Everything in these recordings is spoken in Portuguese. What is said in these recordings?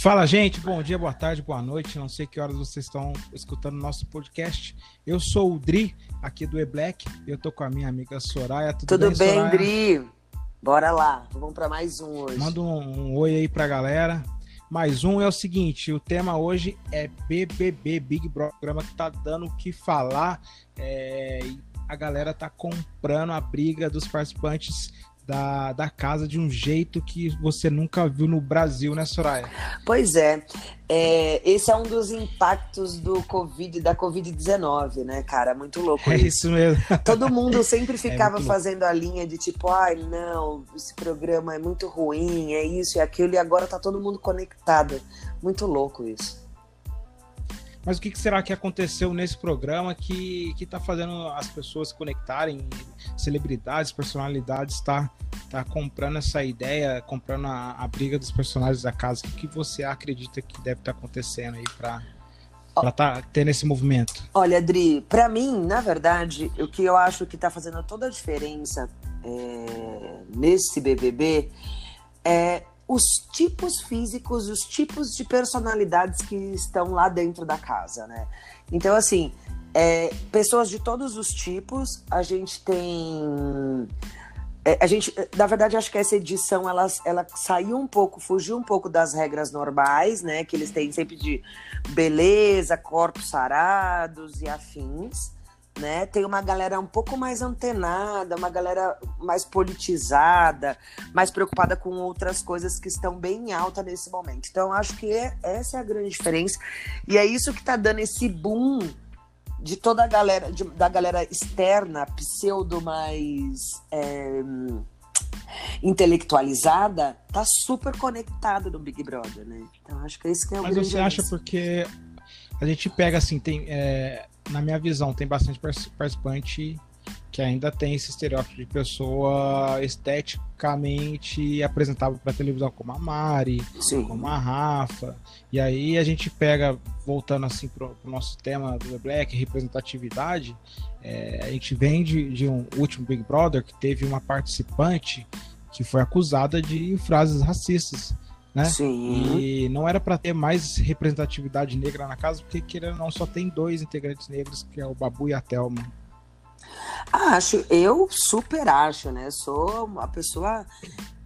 Fala, gente. Bom dia, boa tarde, boa noite. Não sei que horas vocês estão escutando nosso podcast. Eu sou o Dri, aqui do E-Black. Eu tô com a minha amiga Soraya. Tudo, Tudo bem, bem, Soraya? Dri? Bora lá. Vamos para mais um hoje. Manda um, um oi aí pra galera. Mais um é o seguinte: o tema hoje é BBB, Big Brother, programa que tá dando o que falar. É, e a galera tá comprando a briga dos participantes da, da casa de um jeito que você nunca viu no Brasil, né, Soraya? Pois é. é, esse é um dos impactos do Covid, da Covid-19, né, cara? Muito louco É isso. isso mesmo. Todo mundo sempre ficava muito louco. fazendo a linha de tipo, ai, não, esse programa é muito ruim, é isso e aquilo, e agora tá todo mundo conectado. Muito louco isso. Mas o que será que aconteceu nesse programa que, que tá fazendo as pessoas conectarem? Celebridades, personalidades, tá, tá comprando essa ideia, comprando a, a briga dos personagens da casa. O que você acredita que deve estar acontecendo aí pra, pra tá tendo esse movimento? Olha, Adri, pra mim, na verdade, o que eu acho que tá fazendo toda a diferença é, nesse BBB é os tipos físicos, os tipos de personalidades que estão lá dentro da casa, né? Então, assim, é, pessoas de todos os tipos, a gente tem. é, a gente, na verdade, acho que essa edição ela, ela saiu um pouco, fugiu um pouco das regras normais, né? Que eles têm sempre de beleza, corpos sarados e afins, né? Tem uma galera um pouco mais antenada, uma galera mais politizada, mais preocupada com outras coisas que estão bem em alta nesse momento. Então, acho que é- essa é a grande diferença. E é isso que está dando esse boom de toda a galera, de- da galera externa, pseudo mais é, intelectualizada, tá super conectada no Big Brother, né? Então acho que esse que é o Mas você acha porque a gente pega assim, tem, é, na minha visão, tem bastante par- participante que ainda tem esse estereótipo de pessoa esteticamente apresentável para televisão, como a Mari, Sim. como a Rafa. E aí a gente pega, voltando assim pro, pro nosso tema do The Black, representatividade, é, a gente vem de, de um último Big Brother que teve uma participante que foi acusada de frases racistas, né? Sim. E não era para ter mais representatividade negra na casa, porque querendo ou não, só tem dois integrantes negros, que é o Babu e a Thelma. Acho, eu super acho, né? Sou uma pessoa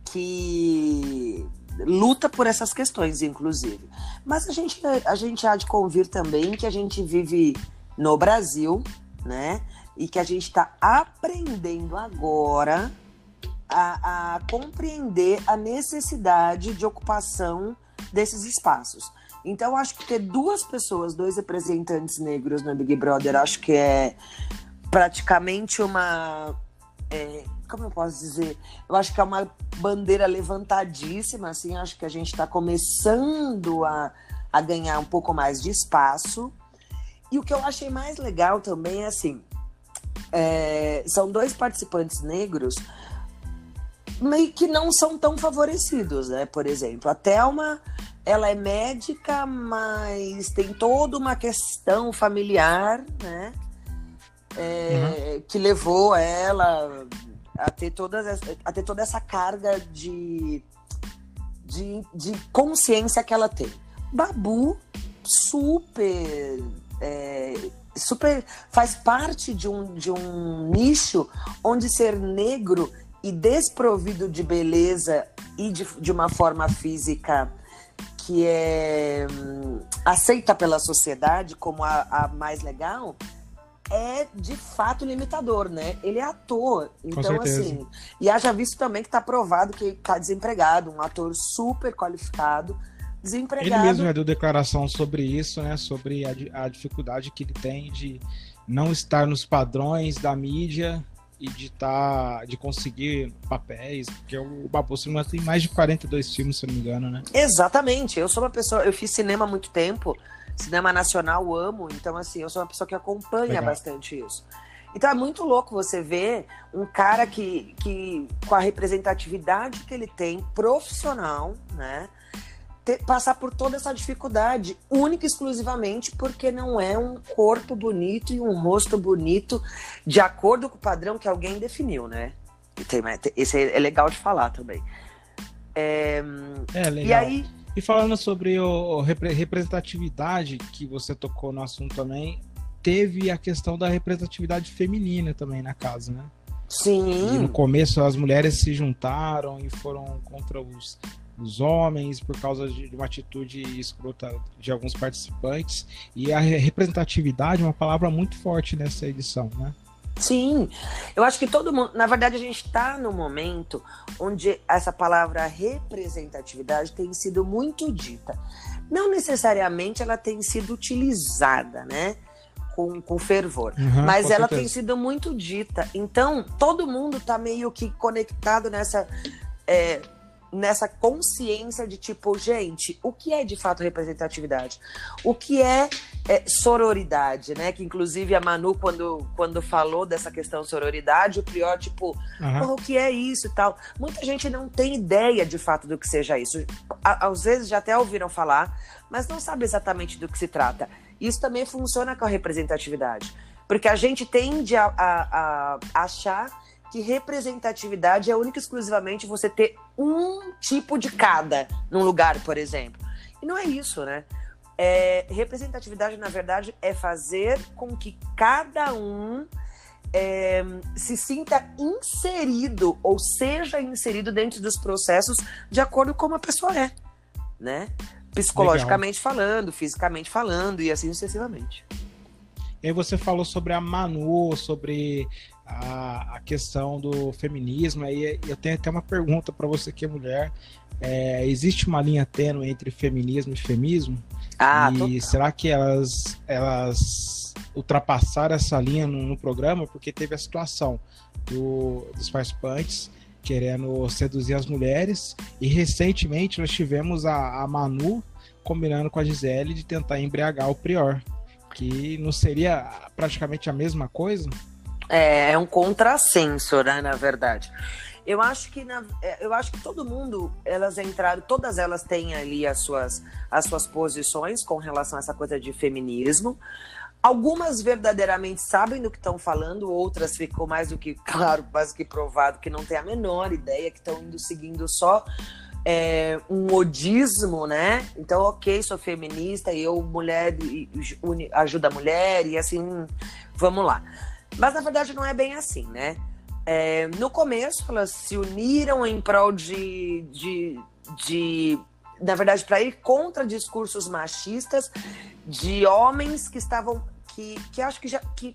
que luta por essas questões, inclusive. Mas a gente, a gente há de convir também que a gente vive no Brasil, né? E que a gente está aprendendo agora a, a compreender a necessidade de ocupação desses espaços. Então, acho que ter duas pessoas, dois representantes negros no Big Brother, acho que é praticamente uma. é, como eu posso dizer? Eu acho que é uma bandeira levantadíssima, assim, acho que a gente está começando a, a ganhar um pouco mais de espaço. E o que eu achei mais legal também é assim: é, são dois participantes negros meio que não são tão favorecidos, né? Por exemplo, a Thelma, ela é médica, mas tem toda uma questão familiar, né? É, Que levou ela a ter, todas, a ter toda essa carga de, de, de consciência que ela tem. Babu, super. é, super faz parte de um, de um nicho onde ser negro e desprovido de beleza e de, de uma forma física que é hum, aceita pela sociedade como a, a mais legal é de fato limitador, né? Ele é ator, então assim, e haja visto também que está provado que está desempregado, um ator super qualificado, Ele desempregado. mesmo já deu declaração sobre isso, né? Sobre a, a dificuldade que ele tem de não estar nos padrões da mídia e de tá, de conseguir papéis, porque o Babu engano, tem mais de 42 filmes, se eu não me engano, né? Exatamente. Eu sou uma pessoa, eu fiz cinema há muito tempo, cinema nacional amo, então assim, eu sou uma pessoa que acompanha Legal. bastante isso. Então é muito louco você ver um cara que, que com a representatividade que ele tem, profissional, né? Ter- passar por toda essa dificuldade, única e exclusivamente porque não é um corpo bonito e um rosto bonito de acordo com o padrão que alguém definiu, né? Tem- Esse é legal de falar também. É, É, legal. e aí, E falando sobre o representatividade, que você tocou no assunto também, teve a questão da representatividade feminina também na casa, né? Sim. E no começo as mulheres se juntaram e foram contra os, os homens por causa de, de uma atitude escrota de alguns participantes. E a representatividade é uma palavra muito forte nessa edição, né? Sim, eu acho que todo mundo. Na verdade, a gente está no momento onde essa palavra representatividade tem sido muito dita. Não necessariamente ela tem sido utilizada, né? Com, com fervor. Uhum, mas ela certeza. tem sido muito dita. Então, todo mundo está meio que conectado nessa. É, nessa consciência de tipo, gente, o que é de fato representatividade? O que é, é, sororidade, né? Que inclusive a Manu, quando, quando falou dessa questão sororidade, o Prior, tipo, uhum. o que é isso e tal? Muita gente não tem ideia de fato do que seja isso. às vezes já até ouviram falar, mas não sabe exatamente do que se trata. Isso também funciona com a representatividade. Porque a gente tende a, a, a achar que representatividade é única e exclusivamente você ter um tipo de cada num lugar, por exemplo. E não é isso, né? É, representatividade, na verdade, é fazer com que cada um é, se sinta inserido ou seja inserido dentro dos processos de acordo com como a pessoa é, né? Psicologicamente Legal. falando, fisicamente falando e assim sucessivamente. E aí você falou sobre a Manu, sobre a, a questão do feminismo. Aí eu tenho até uma pergunta para você que é mulher. É, existe uma linha tênue entre feminismo e feminismo? Ah, e total. será que elas, elas ultrapassaram essa linha no, no programa? Porque teve a situação do, dos participantes querendo seduzir as mulheres e recentemente nós tivemos a, a Manu combinando com a Gisele de tentar embriagar o Prior, que não seria praticamente a mesma coisa? É, é um contrassenso, né, na verdade. Eu acho que na, é, eu acho que todo mundo, elas entraram, todas elas têm ali as suas, as suas posições com relação a essa coisa de feminismo. Algumas verdadeiramente sabem do que estão falando, outras ficou mais do que claro, quase que provado que não tem a menor ideia, que estão indo seguindo só é, um modismo, né? Então, ok, sou feminista, eu mulher ajuda a mulher e assim, vamos lá. Mas na verdade não é bem assim, né? É, no começo, elas se uniram em prol de, de, de na verdade, para ir contra discursos machistas de homens que estavam. que, que acho que já. Que,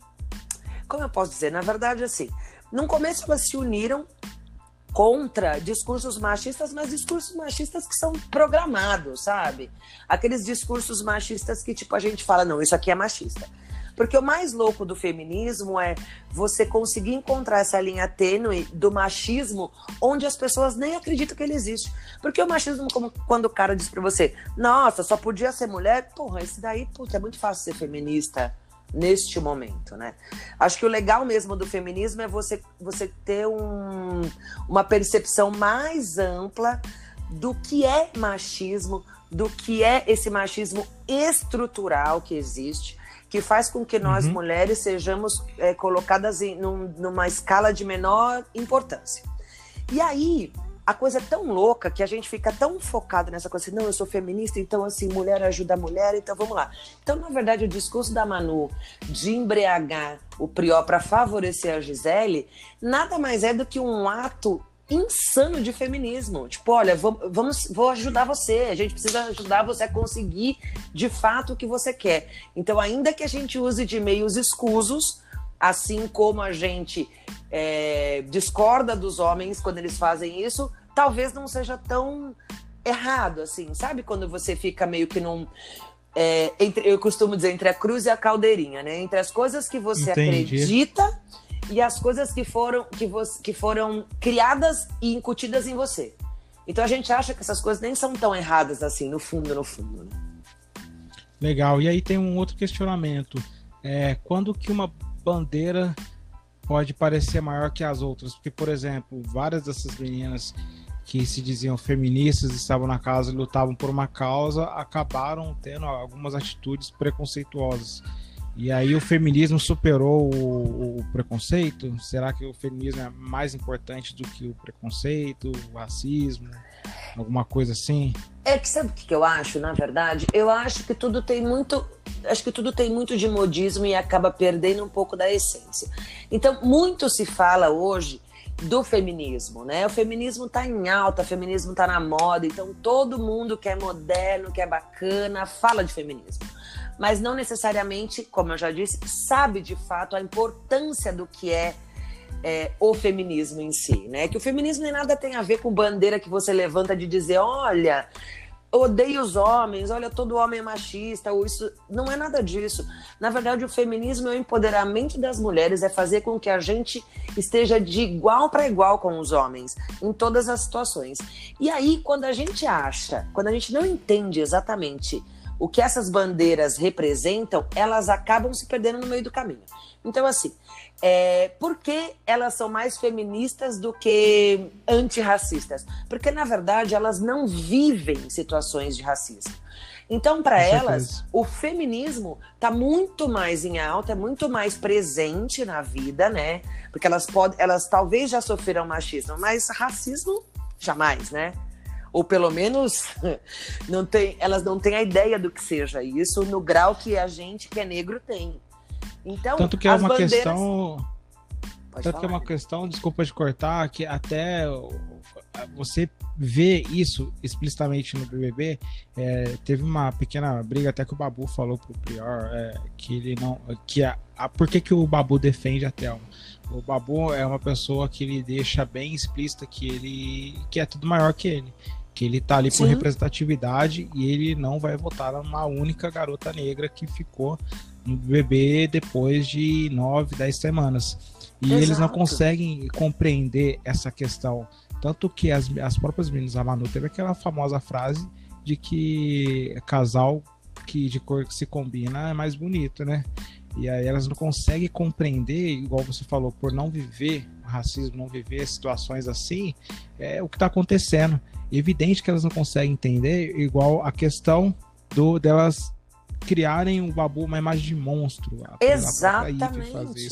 como eu posso dizer? Na verdade, assim, no começo elas se uniram contra discursos machistas, mas discursos machistas que são programados, sabe? Aqueles discursos machistas que, tipo, a gente fala, não, isso aqui é machista. Porque o mais louco do feminismo é você conseguir encontrar essa linha tênue do machismo onde as pessoas nem acreditam que ele existe. Porque o machismo, como quando o cara diz pra você, nossa, só podia ser mulher, porra, esse daí, puta, é muito fácil ser feminista neste momento, né? Acho que o legal mesmo do feminismo é você, você ter um, uma percepção mais ampla do que é machismo, do que é esse machismo estrutural que existe, que faz com que nós uhum. mulheres sejamos é, colocadas em, num, numa escala de menor importância. E aí, a coisa é tão louca que a gente fica tão focado nessa coisa assim, não, eu sou feminista, então assim, mulher ajuda a mulher, então vamos lá. Então, na verdade, o discurso da Manu de embriagar o Prió para favorecer a Gisele, nada mais é do que um ato insano de feminismo. Tipo, olha, vamos, vou ajudar você. A gente precisa ajudar você a conseguir de fato o que você quer. Então, ainda que a gente use de meios escusos, assim como a gente é, discorda dos homens quando eles fazem isso, talvez não seja tão errado assim. Sabe quando você fica meio que num é, entre, eu costumo dizer entre a cruz e a caldeirinha, né? Entre as coisas que você Entendi. acredita e as coisas que foram, que, que foram criadas e incutidas em você. Então a gente acha que essas coisas nem são tão erradas assim, no fundo, no fundo. Né? Legal. E aí tem um outro questionamento. É, quando que uma bandeira pode parecer maior que as outras? Porque, por exemplo, várias dessas meninas que se diziam feministas, estavam na casa e lutavam por uma causa, acabaram tendo algumas atitudes preconceituosas. E aí o feminismo superou o, o, preconceito? Será que o feminismo é mais importante do que o preconceito, o racismo? alguma coisa assim? É que sabe o que eu acho, na verdade? Eu acho que tudo tem muito. Acho que tudo tem muito de modismo e acaba perdendo um pouco da essência. Então, muito se fala hoje do feminismo, né? O feminismo está em alta, o feminismo está na moda, então todo mundo que é moderno, que é bacana, fala de feminismo. Mas não necessariamente, como eu já disse, sabe de fato a importância do que é, é o feminismo em si, né? Que o feminismo nem nada tem a ver com bandeira que você levanta de dizer, olha, odeio os homens, olha, todo homem é machista, ou isso. Não é nada disso. Na verdade, o feminismo é o empoderamento das mulheres, é fazer com que a gente esteja de igual para igual com os homens, em todas as situações. E aí, quando a gente acha, quando a gente não entende exatamente o que essas bandeiras representam, elas acabam se perdendo no meio do caminho. Então, assim, é, por que elas são mais feministas do que antirracistas? Porque, na verdade, elas não vivem situações de racismo. Então, para elas, o feminismo está muito mais em alta, é muito mais presente na vida, né? Porque elas podem, elas talvez já sofreram machismo, mas racismo jamais, né? Ou pelo menos não tem, elas não têm a ideia do que seja isso no grau que a gente que é negro tem. Então, tanto que é uma bandeiras... questão. Pode tanto falar. que é uma questão, desculpa de cortar, que até você vê isso explicitamente no BBB. É, teve uma pequena briga até que o Babu falou pro Prior é, que ele não. que a, a, Por que, que o Babu defende a Thelma? O Babu é uma pessoa que ele deixa bem explícita que ele que é tudo maior que ele que ele tá ali por Sim. representatividade e ele não vai votar numa única garota negra que ficou no bebê depois de nove, dez semanas. E Exato. eles não conseguem compreender essa questão. Tanto que as, as próprias meninas, a Manu teve aquela famosa frase de que casal que de cor que se combina é mais bonito, né? E aí elas não conseguem compreender, igual você falou, por não viver racismo, não viver situações assim, é o que está acontecendo. Evidente que elas não conseguem entender, igual a questão do delas criarem o Babu uma imagem de monstro. Exatamente.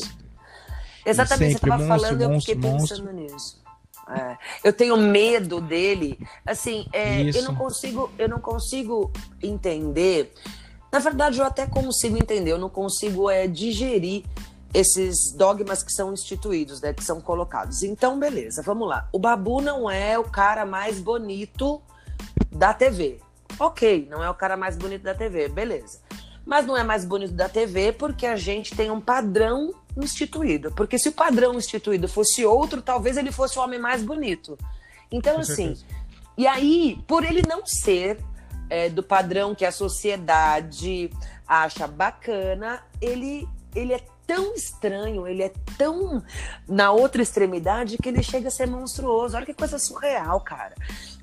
Exatamente, você estava falando, eu fiquei monstro. pensando nisso. É. Eu tenho medo dele. Assim, é, eu não consigo, eu não consigo entender. Na verdade, eu até consigo entender. Eu não consigo é, digerir esses dogmas que são instituídos, né, que são colocados. Então, beleza, vamos lá. O Babu não é o cara mais bonito da TV. Ok, não é o cara mais bonito da TV, beleza. Mas não é mais bonito da TV porque a gente tem um padrão instituído. Porque se o padrão instituído fosse outro, talvez ele fosse o homem mais bonito. Então, assim, e aí, por ele não ser é, do padrão que a sociedade acha bacana, ele, ele é tão estranho, ele é tão na outra extremidade que ele chega a ser monstruoso. Olha que coisa surreal, cara.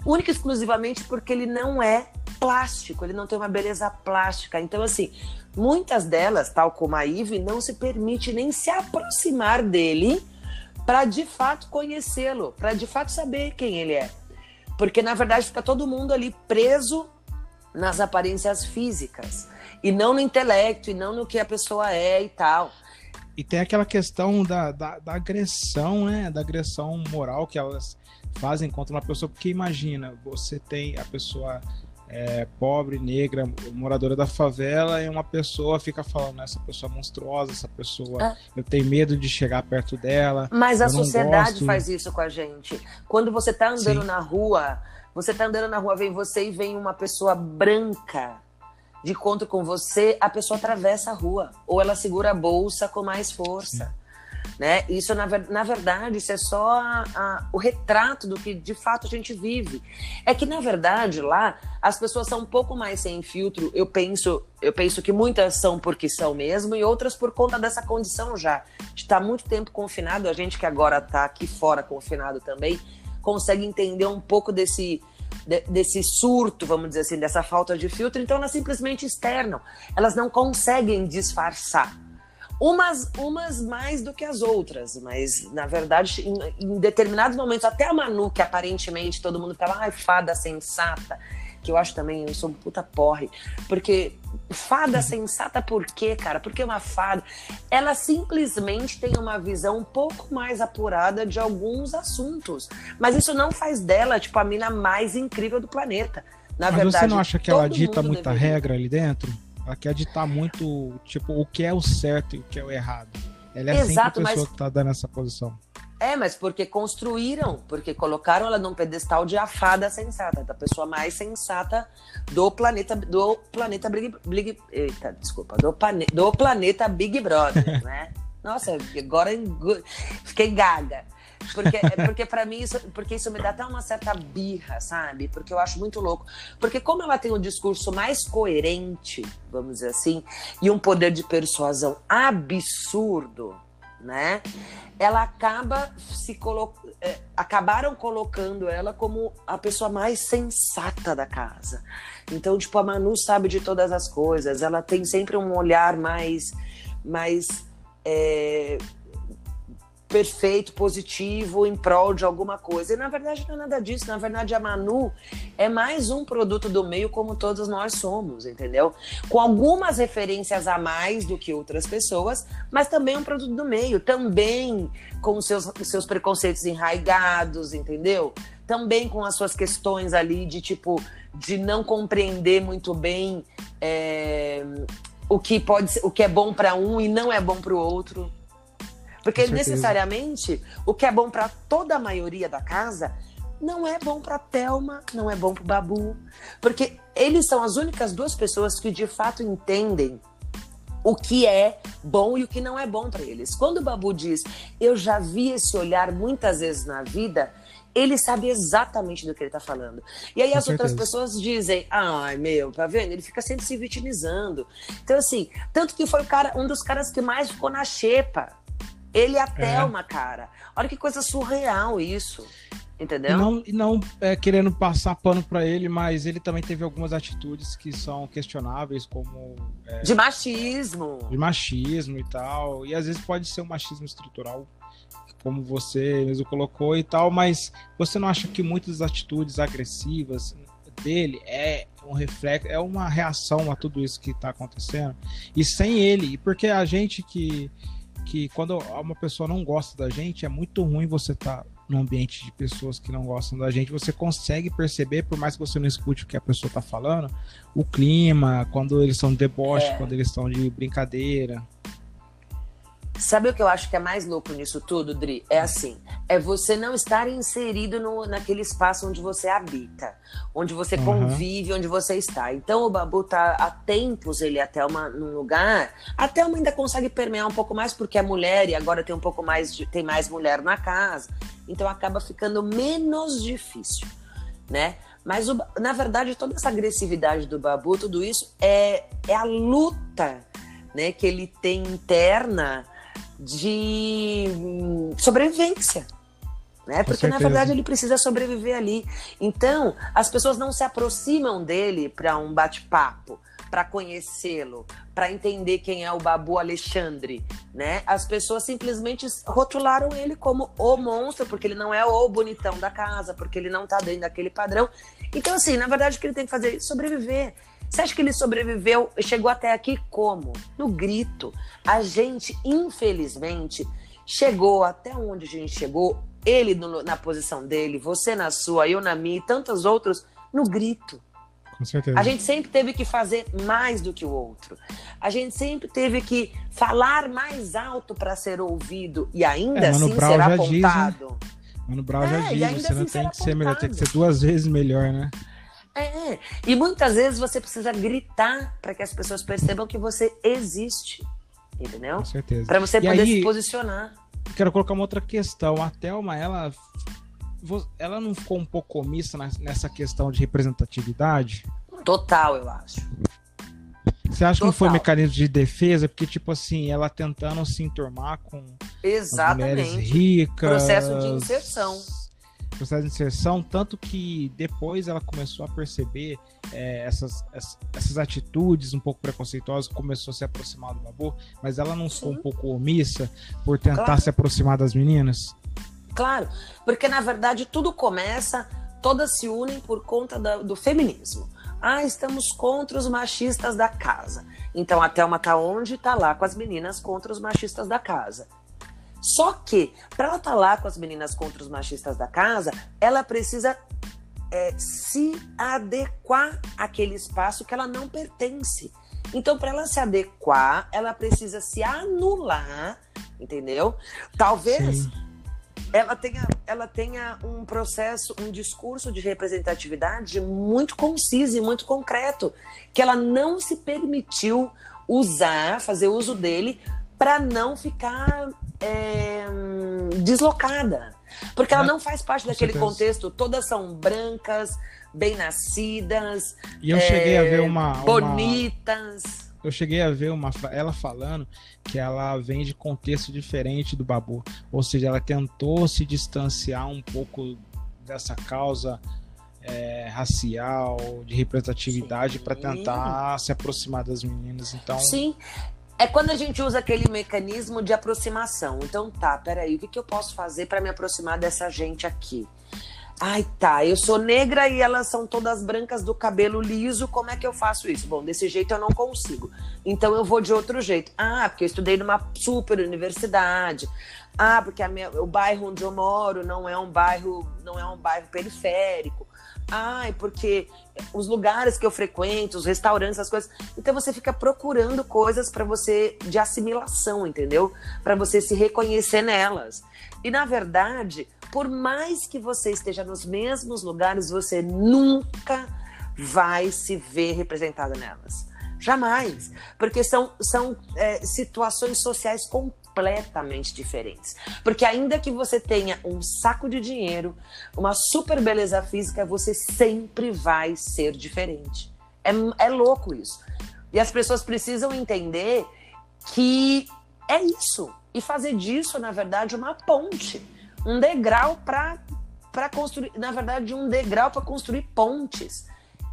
Única e exclusivamente porque ele não é plástico, ele não tem uma beleza plástica. Então, assim, muitas delas, tal como a Ive, não se permite nem se aproximar dele para de fato conhecê-lo, para de fato saber quem ele é. Porque na verdade fica todo mundo ali preso nas aparências físicas e não no intelecto e não no que a pessoa é e tal. E tem aquela questão da, da, da, agressão, né? Da agressão moral que elas fazem contra uma pessoa. Porque imagina, você tem a pessoa é, pobre, negra, moradora da favela, e uma pessoa fica falando, essa pessoa é monstruosa, essa pessoa, ah. eu tenho medo de chegar perto dela. Mas a sociedade gosto... faz isso com a gente. Quando você tá andando Sim. na rua, você tá andando na rua, vem você e vem uma pessoa branca de encontro com você, a pessoa atravessa a rua ou ela segura a bolsa com mais força. Né? Isso, na, na verdade, isso é só a, a, o retrato do que de fato a gente vive. É que, na verdade, lá as pessoas são um pouco mais sem filtro. Eu penso, eu penso que muitas são porque são mesmo, e outras por conta dessa condição já. De estar muito tempo confinado, a gente que agora está aqui fora confinado também, consegue entender um pouco desse de, desse surto, vamos dizer assim, dessa falta de filtro, então elas simplesmente externam. Elas não conseguem disfarçar. Umas, umas mais do que as outras, mas na verdade, em, em determinados momentos, até a Manu, que aparentemente todo mundo ficava, ai, fada sensata, que eu acho também, eu sou um puta porre, porque fada sensata por quê, cara? Porque uma fada, ela simplesmente tem uma visão um pouco mais apurada de alguns assuntos, mas isso não faz dela, tipo, a mina mais incrível do planeta. Na mas verdade, você não acha que ela dita muita deveria. regra ali dentro? Ela quer ditar muito, tipo, o que é o certo e o que é o errado. Ela é Exato, sempre a pessoa mas... que tá dando essa posição. É, mas porque construíram, porque colocaram ela num pedestal de afada sensata, da pessoa mais sensata do planeta, do planeta Big, Big eita, desculpa, do, pane, do planeta Big Brother, né? Nossa, agora fiquei gaga. Porque, é porque para mim, isso, porque isso me dá até uma certa birra, sabe? Porque eu acho muito louco. Porque como ela tem um discurso mais coerente, vamos dizer assim, e um poder de persuasão absurdo, né? Ela acaba se colocando. É, acabaram colocando ela como a pessoa mais sensata da casa. Então, tipo, a Manu sabe de todas as coisas, ela tem sempre um olhar mais. mais é, perfeito, positivo, em prol de alguma coisa. E na verdade não é nada disso. Na verdade, a Manu é mais um produto do meio, como todos nós somos, entendeu? Com algumas referências a mais do que outras pessoas, mas também um produto do meio, também com seus, seus preconceitos enraigados, entendeu? Também com as suas questões ali de tipo de não compreender muito bem é, o que pode o que é bom para um e não é bom para o outro. Porque necessariamente o que é bom para toda a maioria da casa não é bom para Telma, não é bom para Babu, porque eles são as únicas duas pessoas que de fato entendem o que é bom e o que não é bom para eles. Quando o Babu diz, eu já vi esse olhar muitas vezes na vida, ele sabe exatamente do que ele está falando. E aí Com as certeza. outras pessoas dizem, ai meu, tá vendo? Ele fica sempre se vitimizando. Então assim, tanto que foi o cara, um dos caras que mais ficou na xepa ele e a Thelma, é. cara. Olha que coisa surreal isso. Entendeu? Não, não é, querendo passar pano para ele, mas ele também teve algumas atitudes que são questionáveis, como. É, de machismo. De machismo e tal. E às vezes pode ser um machismo estrutural, como você mesmo colocou e tal, mas você não acha que muitas atitudes agressivas dele é um reflexo, é uma reação a tudo isso que está acontecendo? E sem ele, porque a gente que que quando uma pessoa não gosta da gente, é muito ruim você estar tá num ambiente de pessoas que não gostam da gente. Você consegue perceber, por mais que você não escute o que a pessoa está falando, o clima, quando eles estão de deboche, é. quando eles estão de brincadeira. Sabe o que eu acho que é mais louco nisso tudo, Dri? É assim: é você não estar inserido no, naquele espaço onde você habita, onde você uhum. convive, onde você está. Então o Babu tá há tempos ele até uma num lugar, até uma ainda consegue permear um pouco mais porque é mulher e agora tem um pouco mais de, tem mais mulher na casa. Então acaba ficando menos difícil, né? Mas o, na verdade toda essa agressividade do Babu, tudo isso é é a luta, né, que ele tem interna de sobrevivência. Né? Porque na verdade ele precisa sobreviver ali. Então, as pessoas não se aproximam dele para um bate-papo, para conhecê-lo, para entender quem é o Babu Alexandre, né? As pessoas simplesmente rotularam ele como o monstro, porque ele não é o bonitão da casa, porque ele não tá dentro daquele padrão. Então, assim, na verdade, o que ele tem que fazer é sobreviver. Você acha que ele sobreviveu, chegou até aqui como? No grito. A gente, infelizmente, chegou até onde a gente chegou, ele no, na posição dele, você na sua, eu na minha e tantos outros, no grito. Com certeza. A gente sempre teve que fazer mais do que o outro. A gente sempre teve que falar mais alto para ser ouvido e ainda é, assim Brown ser apontado. Diz, né? Mano Brown é, já diz, você assim não tem que ser melhor, tem que ser duas vezes melhor, né? É, e muitas vezes você precisa gritar para que as pessoas percebam que você existe. Entendeu? Com certeza. Para você e poder aí, se posicionar. Quero colocar uma outra questão. A Thelma, ela, ela não ficou um pouco omissa nessa questão de representatividade? Total, eu acho. Você acha Total. que não foi um mecanismo de defesa? Porque, tipo assim, ela tentando se enturmar com Exatamente. mulheres ricas. Processo de inserção processo de inserção, tanto que depois ela começou a perceber é, essas, essas atitudes um pouco preconceituosas, começou a se aproximar do Babu, mas ela não ficou um pouco omissa por tentar claro. se aproximar das meninas? Claro, porque na verdade tudo começa, todas se unem por conta da, do feminismo. Ah, estamos contra os machistas da casa. Então a Thelma tá onde? Tá lá com as meninas contra os machistas da casa. Só que, para ela estar tá lá com as meninas contra os machistas da casa, ela precisa é, se adequar àquele espaço que ela não pertence. Então, para ela se adequar, ela precisa se anular, entendeu? Talvez Sim. ela tenha, ela tenha um processo, um discurso de representatividade muito conciso e muito concreto, que ela não se permitiu usar, fazer uso dele para não ficar é, deslocada. Porque ela é, não faz parte daquele certeza. contexto. Todas são brancas, bem nascidas. E eu é, cheguei a ver uma. Bonitas. Uma, eu cheguei a ver uma, ela falando que ela vem de contexto diferente do Babu. Ou seja, ela tentou se distanciar um pouco dessa causa é, racial, de representatividade, para tentar se aproximar das meninas. Então, Sim, é quando a gente usa aquele mecanismo de aproximação. Então, tá, peraí, o que, que eu posso fazer para me aproximar dessa gente aqui? Ai, tá, eu sou negra e elas são todas brancas do cabelo liso, como é que eu faço isso? Bom, desse jeito eu não consigo. Então eu vou de outro jeito. Ah, porque eu estudei numa super universidade. Ah, porque minha, o bairro onde eu moro não é um bairro, não é um bairro periférico. Ai, porque os lugares que eu frequento, os restaurantes, as coisas. Então você fica procurando coisas para você de assimilação, entendeu? Para você se reconhecer nelas. E na verdade, por mais que você esteja nos mesmos lugares, você nunca vai se ver representada nelas. Jamais. Porque são, são é, situações sociais completamente diferentes. Porque ainda que você tenha um saco de dinheiro, uma super beleza física, você sempre vai ser diferente. É, é louco isso. E as pessoas precisam entender que é isso. E fazer disso, na verdade, uma ponte. Um degrau para construir. Na verdade, um degrau para construir pontes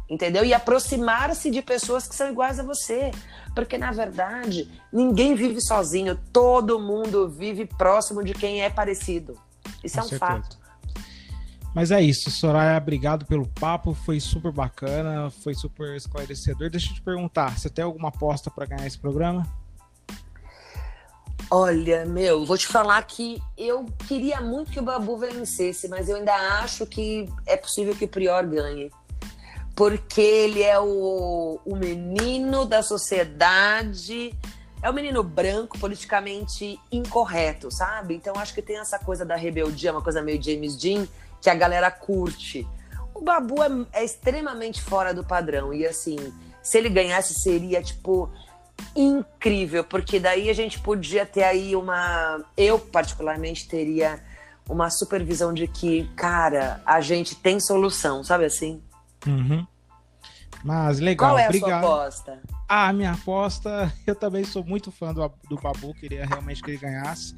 entendeu? E aproximar-se de pessoas que são iguais a você. Porque, na verdade, ninguém vive sozinho, todo mundo vive próximo de quem é parecido. Isso Com é um certeza. fato. Mas é isso, Soraya, obrigado pelo papo, foi super bacana, foi super esclarecedor. Deixa eu te perguntar, você tem alguma aposta para ganhar esse programa? Olha, meu, vou te falar que eu queria muito que o Babu vencesse, mas eu ainda acho que é possível que o Prior ganhe porque ele é o, o menino da sociedade, é o menino branco, politicamente incorreto, sabe? Então acho que tem essa coisa da rebeldia, uma coisa meio James Dean, que a galera curte. O Babu é, é extremamente fora do padrão, e assim, se ele ganhasse seria tipo incrível, porque daí a gente podia ter aí uma. Eu, particularmente, teria uma supervisão de que, cara, a gente tem solução, sabe assim? Uhum. Mas legal, Qual é obrigado. a sua aposta? Ah, minha aposta, eu também sou muito fã do, do Babu, queria realmente que ele ganhasse.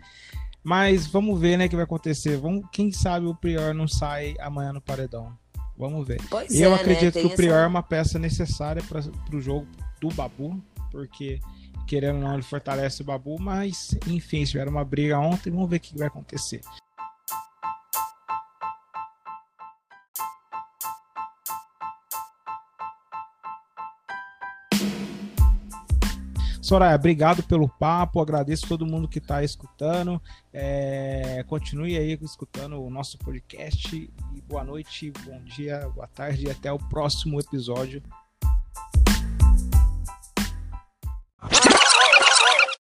Mas vamos ver, né, o que vai acontecer. Vamos, quem sabe o Prior não sai amanhã no paredão. Vamos ver. Pois eu é, acredito né? que o Prior essa... é uma peça necessária para o jogo do Babu, porque querendo ou não, ele fortalece o Babu, mas enfim, tiveram uma briga ontem, vamos ver o que vai acontecer. Soraya, obrigado pelo papo, agradeço todo mundo que está escutando. É, continue aí escutando o nosso podcast. Boa noite, bom dia, boa tarde e até o próximo episódio